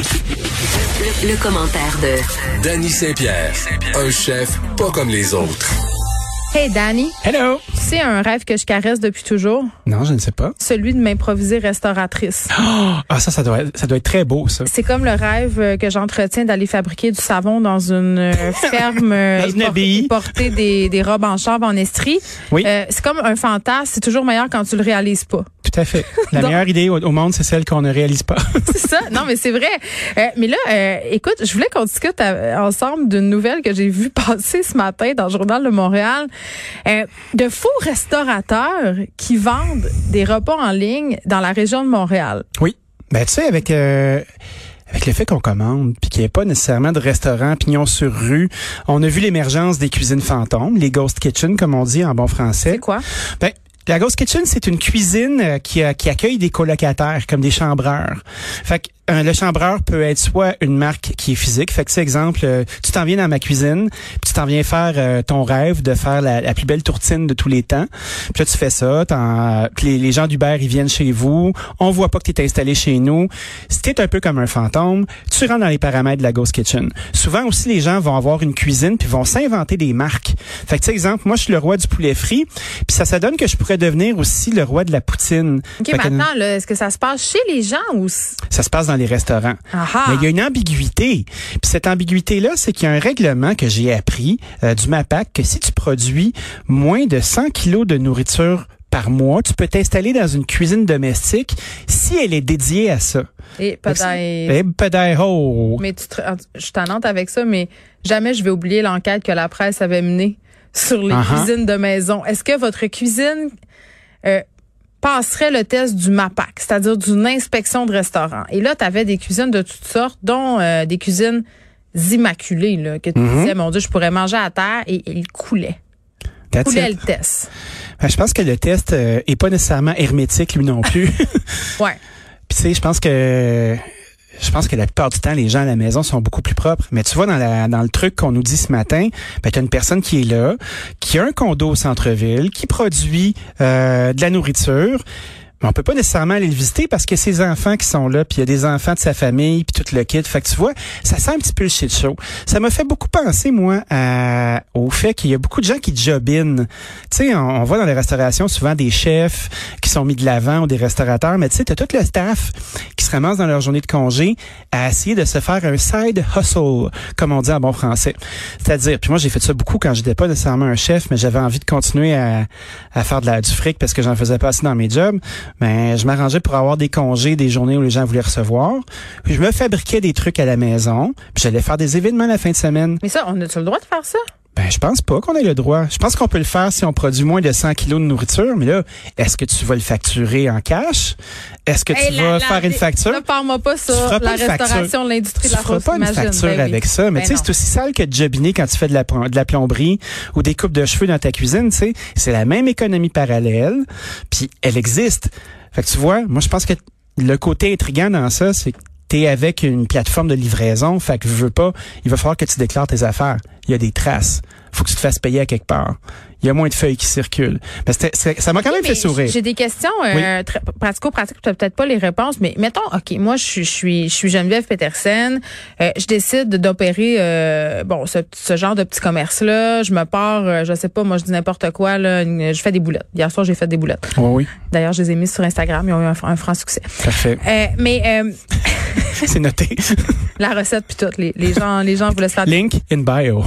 Le, le commentaire de Danny Saint-Pierre, un chef pas comme les autres. Hey Danny, Hello. c'est un rêve que je caresse depuis toujours, Non, je ne sais pas. celui de m'improviser restauratrice. Ah, ça, ça doit, être, ça doit être très beau, ça. C'est comme le rêve euh, que j'entretiens d'aller fabriquer du savon dans une euh, ferme euh, Dans une abbaye. porter des, des robes en chambre en estrie. Oui. Euh, c'est comme un fantasme, c'est toujours meilleur quand tu le réalises pas. Tout à fait. La Donc- meilleure idée au, au monde, c'est celle qu'on ne réalise pas. C'est ça. Non, mais c'est vrai. Euh, mais là, euh, écoute, je voulais qu'on discute euh, ensemble d'une nouvelle que j'ai vue passer ce matin dans le journal de Montréal. Euh, de faux restaurateurs qui vendent des repas en ligne dans la région de Montréal. oui. Ben, tu sais, avec... euh, avec le fait qu'on commande, puis qu'il n'y ait pas nécessairement de restaurant pignon sur rue, on a vu l'émergence des cuisines fantômes, les ghost kitchen, comme on dit en bon français. C'est quoi? Ben, Ghost Kitchen, c'est une cuisine euh, qui, euh, qui accueille des colocataires, comme des chambreurs. Fait que euh, le chambreur peut être soit une marque qui est physique. Fait que, c'est exemple, euh, tu t'en viens dans ma cuisine, puis tu t'en viens faire euh, ton rêve de faire la, la plus belle tourtine de tous les temps. Puis là, tu fais ça. puis les, les gens d'Uber, ils viennent chez vous. On voit pas que tu es installé chez nous. Si t'es un peu comme un fantôme, tu rentres dans les paramètres de la Ghost Kitchen. Souvent aussi, les gens vont avoir une cuisine puis vont s'inventer des marques. Fait que, tu sais, exemple, moi, je suis le roi du poulet frit, puis ça, ça donne que je pourrais devenir aussi le roi de la poutine. OK, Fait maintenant, est-ce que ça se passe chez les gens ou... ça se passe dans les restaurants. Mais il y a une ambiguïté. Puis cette ambiguïté-là, c'est qu'il y a un règlement que j'ai appris euh, du MAPAC que si tu produis moins de 100 kilos de nourriture par mois, tu peux t'installer dans une cuisine domestique si elle est dédiée à ça. Et peut-être... Eh, oh. Mais tu te- je suis tannante avec ça, mais jamais je vais oublier l'enquête que la presse avait menée sur les Uh-huh. cuisines de maison. Est-ce que votre cuisine euh, passerait le test du MAPAC, c'est-à-dire d'une inspection de restaurant? Et là, tu avais des cuisines de toutes sortes, dont euh, des cuisines immaculées, là, que tu Mhm. disais, mon Dieu, je pourrais manger à terre, et il coulait. Coulait it. le test. Ben, je pense que le test euh, est pas nécessairement hermétique lui non plus. Ouais. Puis tu sais, je pense que je pense que la plupart du temps, les gens à la maison sont beaucoup plus propres. Mais tu vois, dans, le truc qu'on nous dit ce matin, ben, tu as une personne qui est là, qui a un condo au centre-ville, qui produit euh, de la nourriture. Mais on peut pas nécessairement aller le visiter parce que ses enfants qui sont là, puis il y a des enfants de sa famille, puis tout le kit. Fait que tu vois, ça sent un petit peu le shit show. Ça m'a fait beaucoup penser, moi, à- au fait qu'il y a beaucoup de gens qui jobinent. Tu sais, on, on voit dans les restaurations souvent des chefs qui sont mis de l'avant ou des restaurateurs, mais tu sais, t'as tout le staff qui se ramasse dans leur journée de congé à essayer de se faire un side hustle, comme on dit en bon français. C'est-à-dire, puis moi j'ai fait ça beaucoup quand j'étais pas nécessairement un chef, mais j'avais envie de continuer à, à faire de la, du fric parce que j'en faisais pas assez dans mes jobs. Mais je m'arrangeais pour avoir des congés, des journées où les gens voulaient recevoir. Puis je me fabriquais des trucs à la maison, puis j'allais faire des événements la fin de semaine. Mais ça, on a-tu le droit de faire ça? Ben, je pense pas qu'on ait le droit. Je pense qu'on peut le faire si on produit moins de 100 kilos de nourriture, mais là, est-ce que tu vas le facturer en cash? Est-ce que tu la- vas la- faire une facture? Ne parle-moi pas sur Tu feras pas la facture. restauration, l'industrie Tu de la feras pas une facture Ben oui. avec ça, mais Ben tu sais, c'est aussi sale que de jobiner quand tu fais de la, de la plomberie ou des coupes de cheveux dans ta cuisine, tu sais. C'est la même économie parallèle, puis elle existe. Fait que tu vois, moi, je pense que le côté intriguant dans ça, c'est que t'es avec une plateforme de livraison, fait que je veux pas, il va falloir que tu déclares tes affaires. Il y a des traces. Faut que tu te fasses payer à quelque part. Il y a moins de feuilles qui circulent. Ça m'a quand Oui, même fait sourire. J'ai des questions euh, très pratico-pratiques, tu n'as peut-être pas les réponses, mais mettons, OK, moi, je suis, je suis, je suis Geneviève Petersen, euh, je décide d'opérer euh, bon ce, ce genre de petit commerce-là. Je me pars, euh, je sais pas, moi, je dis n'importe quoi, là, une- je fais des boulettes. Hier soir, j'ai fait des boulettes. Oui, oui, D'ailleurs, je les ai mises sur Instagram, ils ont eu un, un franc succès. parfait. Euh, mais euh, c'est noté. la recette, puis tout, les, les gens les gens voulaient se faire Link in bio.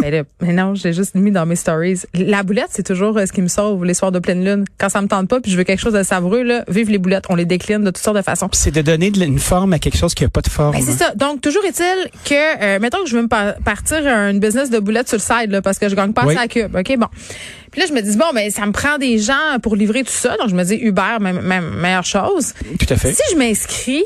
Mais, là, mais non, j'ai juste mis dans mes stories. La boulette, c'est toujours euh, ce qui me sauve les soirs de pleine lune. Quand ça me tente pas, puis je veux quelque chose de savoureux, là, vive les boulettes. On les décline de toutes sortes de façons. c'est de donner de- une forme à quelque chose qui a pas de forme. Ben, c'est ça. Donc, toujours est-il que, euh, mettons que je veux me pa- partir une business de boulettes sur le side, là, parce que je gagne pas Oui. à cube. OK, bon. Puis là, je me dis, bon, ben, ça me prend des gens pour livrer tout ça. Donc, je me dis, Uber, même, même meilleure chose. Tout à fait. Si je m'inscris,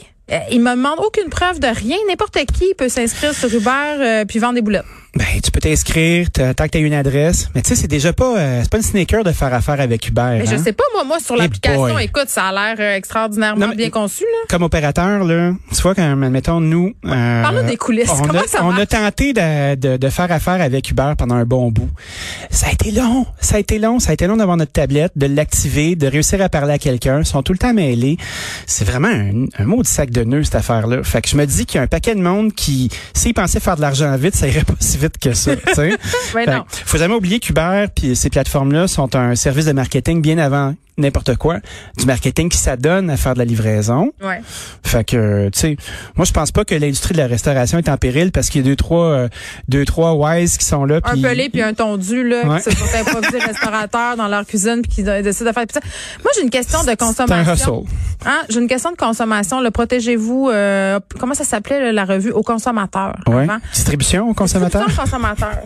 il me demande aucune preuve de rien. N'importe qui peut s'inscrire sur Uber euh, puis vendre des boulettes. Ben, tu peux t'inscrire, tant que tu as une adresse. Mais tu sais, c'est déjà pas, euh, c'est pas une sneaker de faire affaire avec Uber. Mais je hein. sais pas, moi, moi, sur l'application, écoute, ça a l'air euh, extraordinairement Non, mais- bien conçu, là. Comme opérateur, là, tu vois, quand, mettons, nous... euh, Parle-nous des coulisses. On Comment a, ça on a tenté de, de, de faire affaire avec Uber pendant un bon bout. Ça a été long, ça a été long, ça a été long d'avoir notre tablette, de l'activer, de réussir à parler à quelqu'un. Ils sont tout le temps mêlés. C'est vraiment un, un mot de sac de nœuds, cette affaire-là. Fait que je me dis qu'il y a un paquet de monde qui, s'ils pensaient faire de l'argent vite, ça irait pas si vite que ça. Ben faut jamais oublier qu'Uber puis ces plateformes-là sont un service de marketing bien avant n'importe quoi, du marketing qui s'adonne à faire de la livraison. Ouais. Fait que, tu sais, moi je pense pas que l'industrie de la restauration est en péril parce qu'il y a deux trois, euh, deux trois wise qui sont là. Un pelé puis un tondu, là, Ouais. qui se sont improvisés restaurateurs dans leur cuisine puis qui décident de faire. ça. Moi, j'ai une question de C'est un consommation. hustle. Hein? J'ai une question de consommation. Le protégez-vous, euh, comment ça s'appelait la revue aux consommateurs? Ouais. Distribution aux consommateurs. Distribution consommateur.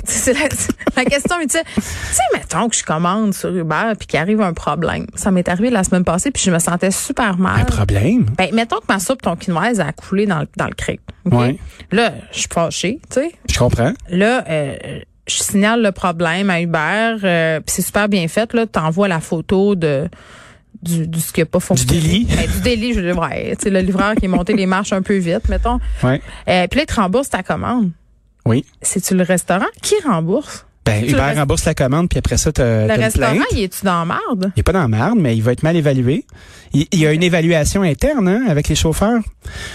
C'est la, la question utile. Tu sais, mettons que je commande sur Uber puis qu'il arrive un problème. Ça m'est arrivé la semaine passée puis je me sentais super mal. Un problème? Ben, mettons que ma soupe tonkinoise a coulé dans le, dans le cric. OK? Ouais. Là, je suis fâchée, tu sais. Je comprends. Là, euh, je signale le problème à Uber, euh, puis c'est super bien fait. Là, t'envoies la photo de du, du ce qui n'a pas fonctionné. délit. Ben, du délit, je dis, ouais, tu sais, le livreur qui est monté les marches un peu vite, mettons. Ouais. Euh, puis là, il te rembourse ta commande. Oui. C'est-tu le restaurant? Qui rembourse? Ben, Tu Uber rembourse la commande puis après ça, t'as Le restaurant, plainte. il est-tu dans la marde? Il est pas dans la merde, mais il va être mal évalué. Il, il y a une évaluation interne hein, avec les chauffeurs.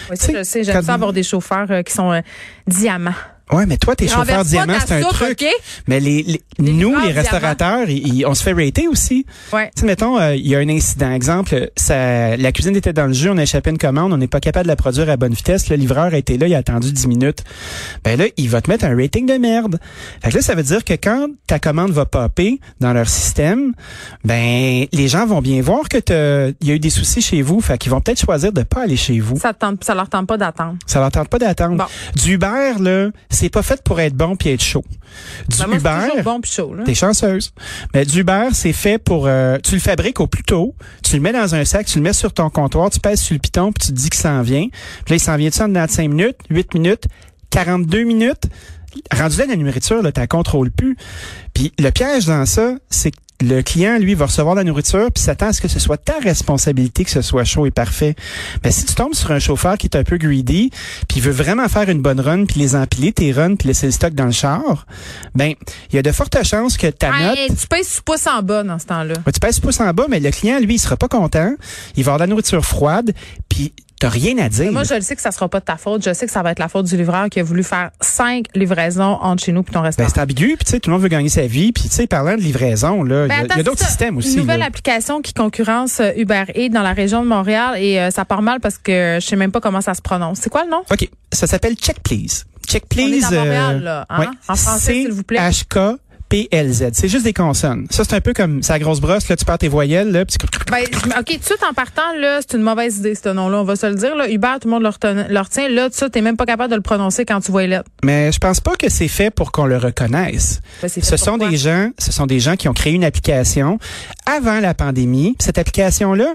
Oui, ça, Tu je sais. J'aime ça avoir des chauffeurs euh, qui sont euh, diamants. Ouais, mais toi, tes diamants, ta c'est un soupe, truc. Mais les, les- Les nous, les restaurateurs, ils- ils- on se fait rater aussi. Ouais. Tu sais, mettons, euh, il y a un incident. Exemple, ça, la cuisine était dans le jus, on a échappé une commande, on n'est pas capable de la produire à bonne vitesse. Le livreur a été là, il a attendu 10 minutes. Ben là, il va te mettre un rating de merde. Fait que là, ça veut dire que quand ta commande va popper dans leur système, ben les gens vont bien voir que il y a eu des soucis chez vous. Fait qu'ils vont peut-être choisir de pas aller chez vous. Ça, te tente, ça leur tente pas d'attendre. Ça leur tente pas d'attendre. Bon. Du Uber, là, c'est pas fait pour être bon puis être chaud. Du Ben, moi, Uber, bon puis chaud. Là. T'es chanceuse. Mais du Uber, c'est fait pour... euh, tu le fabriques au plus tôt, tu le mets dans un sac, tu le mets sur ton comptoir, tu pèses sur le piton, puis tu te dis qu'il s'en vient. Puis là, il s'en vient-tu en dedans de 5 minutes, 8 minutes, 42 minutes? Rendu là, la nourriture, là, t'as contrôle plus. Puis le piège dans ça, c'est que le client, lui, va recevoir la nourriture puis s'attend à ce que ce soit ta responsabilité que ce soit chaud et parfait. Mais si tu tombes sur un chauffeur qui est un peu greedy, puis il veut vraiment faire une bonne run puis les empiler tes runs puis laisser le stock dans le char, ben il y a de fortes chances que ta note Hey, tu pèses sous pouce en bas dans ce temps-là. ben, tu pèses pouce en bas, mais le client, lui, il sera pas content. Il va avoir de la nourriture froide, puis t'as rien à dire. Moi, je le sais que ça sera pas de ta faute. Je sais que ça va être la faute du livreur qui a voulu faire cinq livraisons entre chez nous et ton ben, restaurant. c'est ambigu, puis tu sais, tout le monde veut gagner sa vie, puis tu sais, parlant de livraison, là, il y Ben, a- il y a, d'autres systèmes aussi. Une nouvelle là. application qui concurrence euh, Uber Eats dans la région de Montréal et euh, ça part mal parce que je sais même pas comment ça se prononce. C'est quoi le nom? OK, ça s'appelle Check Please. Check On est Please. à Montréal, euh, là, hein? ouais, En français, s'il vous plaît. C-H-K. C'est juste des consonnes. Ça, c'est un peu comme sa grosse brosse, là, tu perds tes voyelles, là, puis tu- Ben, OK, tout de suite en partant, là, c'est une mauvaise idée, ce nom-là. On va se le dire. Là. Uber, tout le monde le, retenait- le retient. Là, tu t'es même pas capable de le prononcer quand tu vois lettres. Mais je pense pas que c'est fait pour qu'on le reconnaisse. Ben, Ce sont des gens, ce sont des gens qui ont créé une application avant la pandémie. Cette application-là,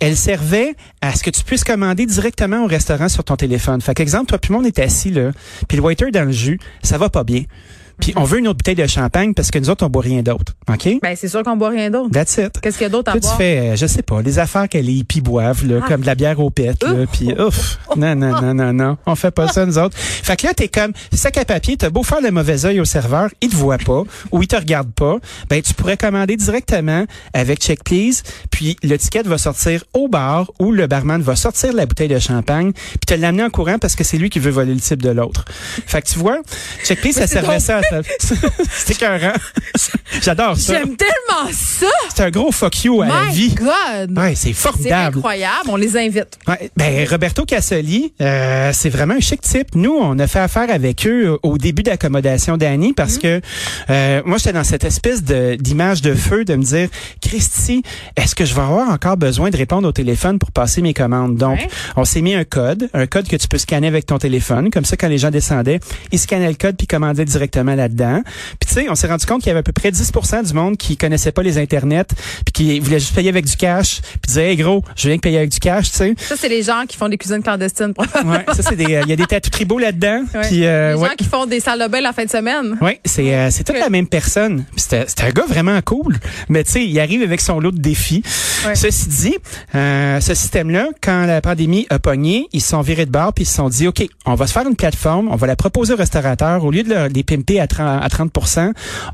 elle servait à ce que tu puisses commander directement au restaurant sur ton téléphone. Fait qu'exemple, toi puis moi on est assis là, puis le waiter dans le jus, ça va pas bien. Puis on veut une autre bouteille de champagne parce que nous autres on boit rien d'autre. OK? Ben, c'est sûr qu'on boit rien d'autre. That's it. Qu'est-ce qu'il y a d'autre à Là, tu boire? fais, euh, je sais pas, les affaires que les hippies boivent, là, Ah. comme de la bière au pet, là, puis ouf, non, non, non, non, non, on fait pas ça, nous autres. Fait que là, t'es comme, sac à papier, t'as beau faire le mauvais œil au serveur, il te voit pas, ou il te regarde pas, ben, tu pourrais commander directement avec Check Please, puis le ticket va sortir au bar, ou le barman va sortir la bouteille de champagne, puis te l'amener en courant parce que c'est lui qui veut voler le type de l'autre. Fait que tu vois, Check Please, ça servait ça à C'est écœurant. J'adore ça. J'aime tellement ça! C'est un gros fuck you à la vie. God! Ouais, c'est C'est formidable. incroyable. On les invite. Ouais, ben Roberto Cassoli, euh, c'est vraiment un chic type. Nous, on a fait affaire avec eux au début d'accommodation d'Annie parce que euh, moi, j'étais dans cette espèce d'image de feu de me dire, Christy, est-ce que je vais avoir encore besoin de répondre au téléphone pour passer mes commandes? Donc, Ouais. on s'est mis un code, un code que tu peux scanner avec ton téléphone. Comme ça, quand les gens descendaient, ils scannaient le code puis commandaient directement à là-dedans. Puis tu sais, on s'est rendu compte qu'il y avait à peu près 10 du monde qui connaissait pas les internets, puis qui voulait juste payer avec du cash, puis disait hey, gros, je viens de payer avec du cash, tu sais. Ça c'est les gens qui font des cuisines clandestines. ouais, ça c'est des, euh, il y a des tatous tribaux là-dedans. Ouais. Puis euh, les ouais. gens qui font des salles de bain la fin de semaine. Oui, c'est euh, c'est toute la même personne. C'était un gars vraiment cool, mais tu sais, il arrive avec son lot de défis. Ouais. Ceci dit, euh, ce système-là, quand la pandémie a pogné, ils se sont virés de bord puis ils se sont dit, OK, on va se faire une plateforme, on va la proposer aux restaurateurs. Au lieu de leur, les pimper à 30, à 30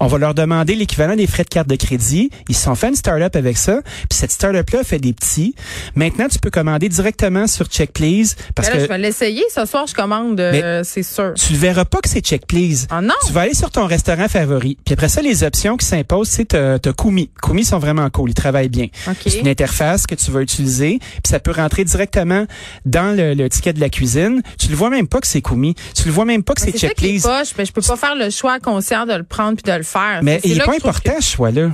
on va leur demander l'équivalent des frais de carte de crédit. Ils se sont fait une start-up avec ça. Puis cette start-up-là fait des petits. Maintenant, tu peux commander directement sur Check Please parce là, que je vais l'essayer. Ce soir, je commande, euh, c'est sûr. tu ne verras pas que c'est Check Please. Ah non? Tu vas aller sur ton restaurant favori. Puis après ça, les options qui s'imposent, c'est t'as Kumi. Kumi sont vraiment cool. Ils travaillent bien. OK. C'est une interface que tu vas utiliser. Puis ça peut rentrer directement dans le, le ticket de la cuisine. Tu le vois même pas que c'est Kumi. Tu le vois même pas que c'est Check Please. mais je peux pas faire le choix conscient de le prendre puis de le faire. Mais il est là pas important, que- ce choix-là.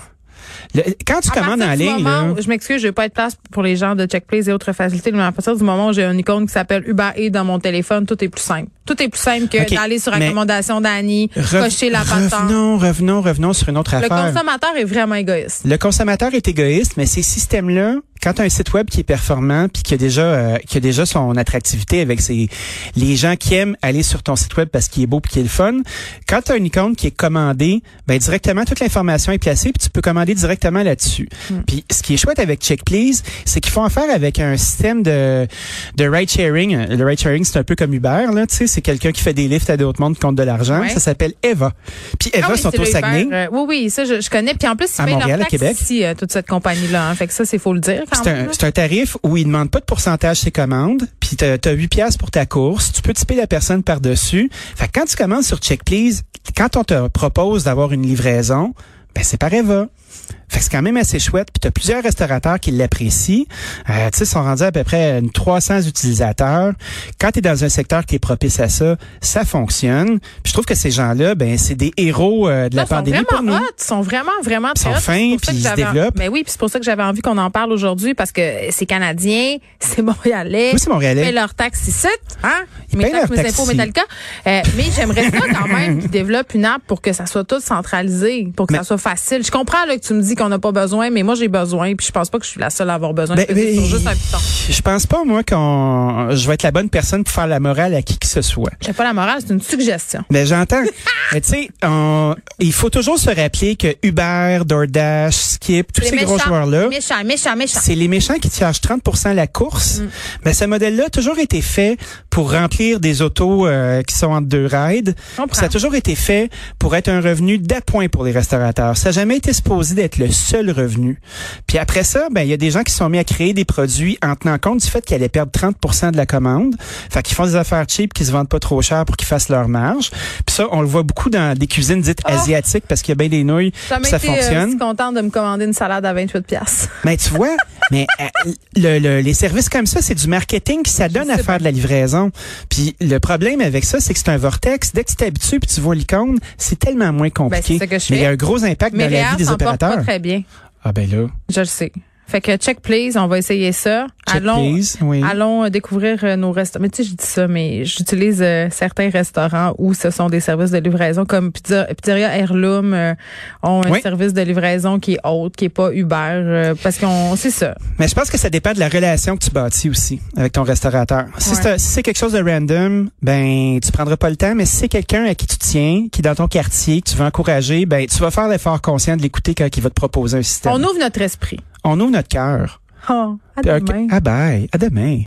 Le- quand tu À commandes en ligne, moment là, je m'excuse, je vais pas être place pour les gens de Checkplace et autres facilités, mais à partir du moment où j'ai une icône qui s'appelle Uber Eats dans mon téléphone, tout est plus simple. Tout est plus simple que d'aller sur recommandation d'Annie, cocher la patente. revenons, revenons, revenons sur une autre Le affaire. consommateur est vraiment égoïste. Le consommateur est égoïste, mais ces systèmes-là, quand tu as un site web qui est performant puis qui a déjà euh, qui a déjà son attractivité avec ses les gens qui aiment aller sur ton site web parce qu'il est beau puis qu'il est le fun, quand tu as une icône qui est commandée, ben directement toute l'information est placée puis tu peux commander directement là-dessus. Puis ce qui est chouette avec Check Please, c'est qu'ils font affaire avec un système de de ride sharing. Le ride sharing c'est un peu comme Uber là, tu sais, c'est quelqu'un qui fait des lifts à d'autres mondes qui compte de l'argent, Ouais. ça s'appelle Eva. Puis Eva Ah oui, sont au Saguenay. Euh, oui, oui, ça, je, je connais. Puis en plus, ils À Montréal, leur à Québec. ici, euh, toute cette compagnie-là. hein. Fait que ça, c'est faut le dire C'est un, c'est un tarif où ils demandent pas de pourcentage ses commandes, puis t'as as 8 pièces pour ta course, tu peux tiper la personne par-dessus. Fait que quand tu commandes sur Check Please, quand on te propose d'avoir une livraison, ben c'est par Eva. Fait que c'est quand même assez chouette. Puis tu as plusieurs restaurateurs qui l'apprécient. Euh, tu sais, ils sont rendus à peu près une 300 utilisateurs. Quand tu es dans un secteur qui est propice à ça, ça fonctionne. Puis je trouve que ces gens-là, ben c'est des héros euh, de la ils sont pandémie pour nous. vraiment hot, sont vraiment, vraiment Ils sont hot. fins, puis ils se développent. Mais oui, puis c'est pour ça que j'avais envie qu'on en parle aujourd'hui parce que c'est canadien, c'est montréalais. Oui, c'est montréalais. Ils leur taxes ici, hein? Ils payent leur impôts, ici. Metallica. Euh, mais j'aimerais ça quand même qu'ils développent une app pour que ça soit tout centralisé, pour que Mais- ça soit facile. Je comprends là, que tu me dis qu'on n'a pas besoin, mais moi j'ai besoin, puis je pense pas que je suis la seule à avoir besoin. Ben, ben, sur juste un piton. Je pense pas, moi, qu'on je vais être la bonne personne pour faire la morale à qui que ce soit. J'ai pas la morale, c'est une suggestion. Mais j'entends. Mais tu sais, on- il faut toujours se rappeler que Uber, DoorDash, Skip, tous Les ces gros méchants, joueurs-là, Méchant, méchant, méchant. c'est les méchants qui chargent 30% la course. Mm. Mais ce modèle-là a toujours été fait pour remplir des autos euh, qui sont entre deux rides. Ça a toujours été fait pour être un revenu d'appoint pour les restaurateurs. Ça n'a jamais été supposé d'être le seul revenu. Puis après ça, ben il y a des gens qui se sont mis à créer des produits en tenant compte du fait qu'ils allaient perdre 30% de la commande. Fait qu'ils font des affaires cheap qui se vendent pas trop cher pour qu'ils fassent leur marge. Puis ça, on le voit beaucoup dans des cuisines dites Oh. asiatiques parce qu'il y a bien des nouilles, ça été euh, fonctionne. aussi contente de me commander une salade à 28 pièces. Mais tu vois, mais euh, le, le- les services comme ça, c'est du marketing qui s'adonne à faire de la livraison. Puis le problème avec ça, c'est que c'est un vortex. Dès que tu t'habitues puis tu vois l'icône, c'est tellement moins compliqué. Ben, ce que je mais il y a un gros impact Mais dans la vie des pas opérateurs. très bien. Ah ben là, Je le sais. Fait que check please, on va essayer ça. check allons please. Oui. allons euh, découvrir euh, nos restaurants. Mais tu sais, je dis ça, mais j'utilise euh, certains restaurants où ce sont des services de livraison comme Pizza- Pizzeria Heirloom euh, ont un service de livraison qui est haute, qui est pas Uber euh, parce qu'on c'est ça. Mais je pense que ça dépend de la relation que tu bâtis aussi avec ton restaurateur. Si Ouais. c'est si c'est quelque chose de random, ben tu prendras pas le temps. Mais si c'est quelqu'un à qui tu tiens, qui est dans ton quartier, que tu veux encourager, ben tu vas faire l'effort conscient de l'écouter quand il va te proposer un système. On ouvre notre esprit. On ouvre notre cœur. Oh, à demain. Ah bye, à demain.